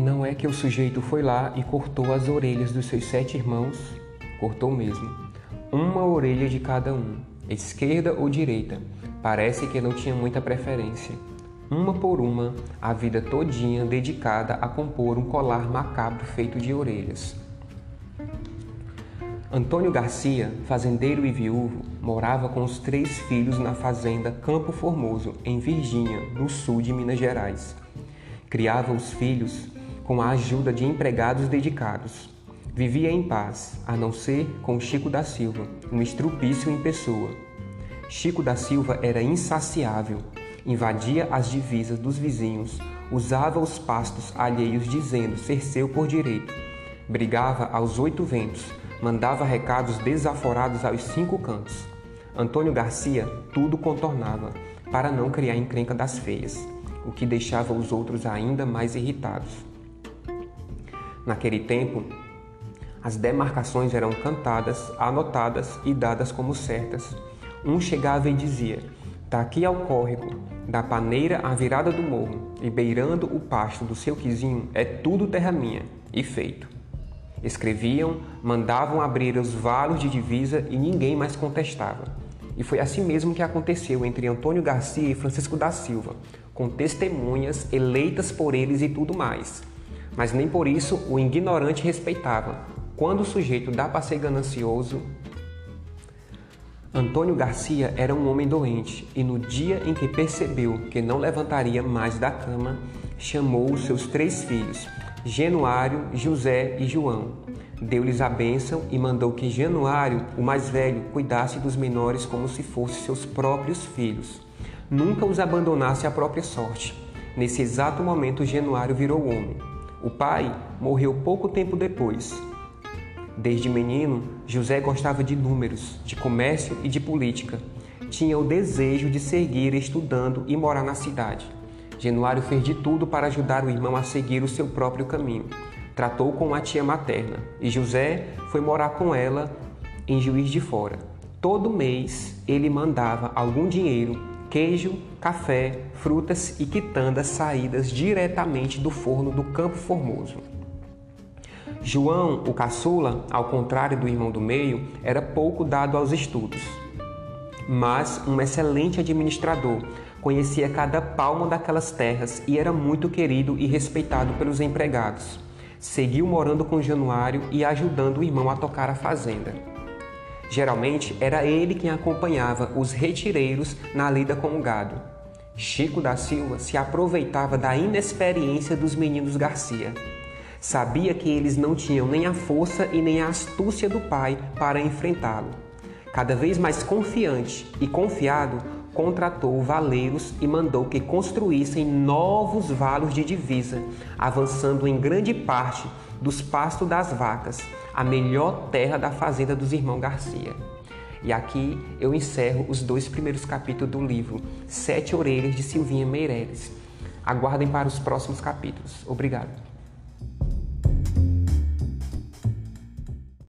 Não é que o sujeito foi lá e cortou as orelhas dos seus sete irmãos? Cortou mesmo. Uma orelha de cada um, esquerda ou direita. Parece que não tinha muita preferência. Uma por uma, a vida todinha dedicada a compor um colar macabro feito de orelhas. Antônio Garcia, fazendeiro e viúvo, morava com os três filhos na fazenda Campo Formoso, em Virgínia, no sul de Minas Gerais. Criava os filhos com a ajuda de empregados dedicados. Vivia em paz, a não ser com Chico da Silva, um estrupício em pessoa. Chico da Silva era insaciável, invadia as divisas dos vizinhos, usava os pastos alheios dizendo ser seu por direito, brigava aos oito ventos, mandava recados desaforados aos cinco cantos. Antônio Garcia tudo contornava para não criar encrenca das feias, o que deixava os outros ainda mais irritados. Naquele tempo, as demarcações eram cantadas, anotadas e dadas como certas. Um chegava e dizia: Daqui ao córrego, da paneira à virada do morro, e beirando o pasto do seu quizinho, é tudo terra minha, e feito. Escreviam, mandavam abrir os valos de divisa e ninguém mais contestava. E foi assim mesmo que aconteceu entre Antônio Garcia e Francisco da Silva, com testemunhas eleitas por eles e tudo mais. Mas nem por isso o ignorante respeitava. Quando o sujeito dá para ser ganancioso, Antônio Garcia era um homem doente e no dia em que percebeu que não levantaria mais da cama, chamou os seus três filhos, Genuário, José e João. Deu-lhes a bênção e mandou que Januário, o mais velho, cuidasse dos menores como se fossem seus próprios filhos. Nunca os abandonasse à própria sorte. Nesse exato momento, Januário virou homem. O pai morreu pouco tempo depois. Desde menino, José gostava de números, de comércio e de política. Tinha o desejo de seguir estudando e morar na cidade. Januário fez de tudo para ajudar o irmão a seguir o seu próprio caminho. Tratou com a tia materna e José foi morar com ela em Juiz de Fora. Todo mês ele mandava algum dinheiro, queijo, café, frutas e quitandas saídas diretamente do forno do Campo Formoso. João, o caçula, ao contrário do irmão do meio, era pouco dado aos estudos, mas um excelente administrador, Conhecia cada palmo daquelas terras e era muito querido e respeitado pelos empregados. Seguiu morando com Januário e ajudando o irmão a tocar a fazenda. Geralmente era ele quem acompanhava os retireiros na lida com o gado. Chico da Silva se aproveitava da inexperiência dos meninos Garcia. Sabia que eles não tinham nem a força e nem a astúcia do pai para enfrentá-lo. Cada vez mais confiante e confiado, contratou valeiros e mandou que construíssem novos valos de divisa, avançando em grande parte dos pastos das vacas, a melhor terra da fazenda dos irmãos Garcia. E aqui eu encerro os dois primeiros capítulos do livro Sete Orelhas de Silvinha Meireles. Aguardem para os próximos capítulos. Obrigado.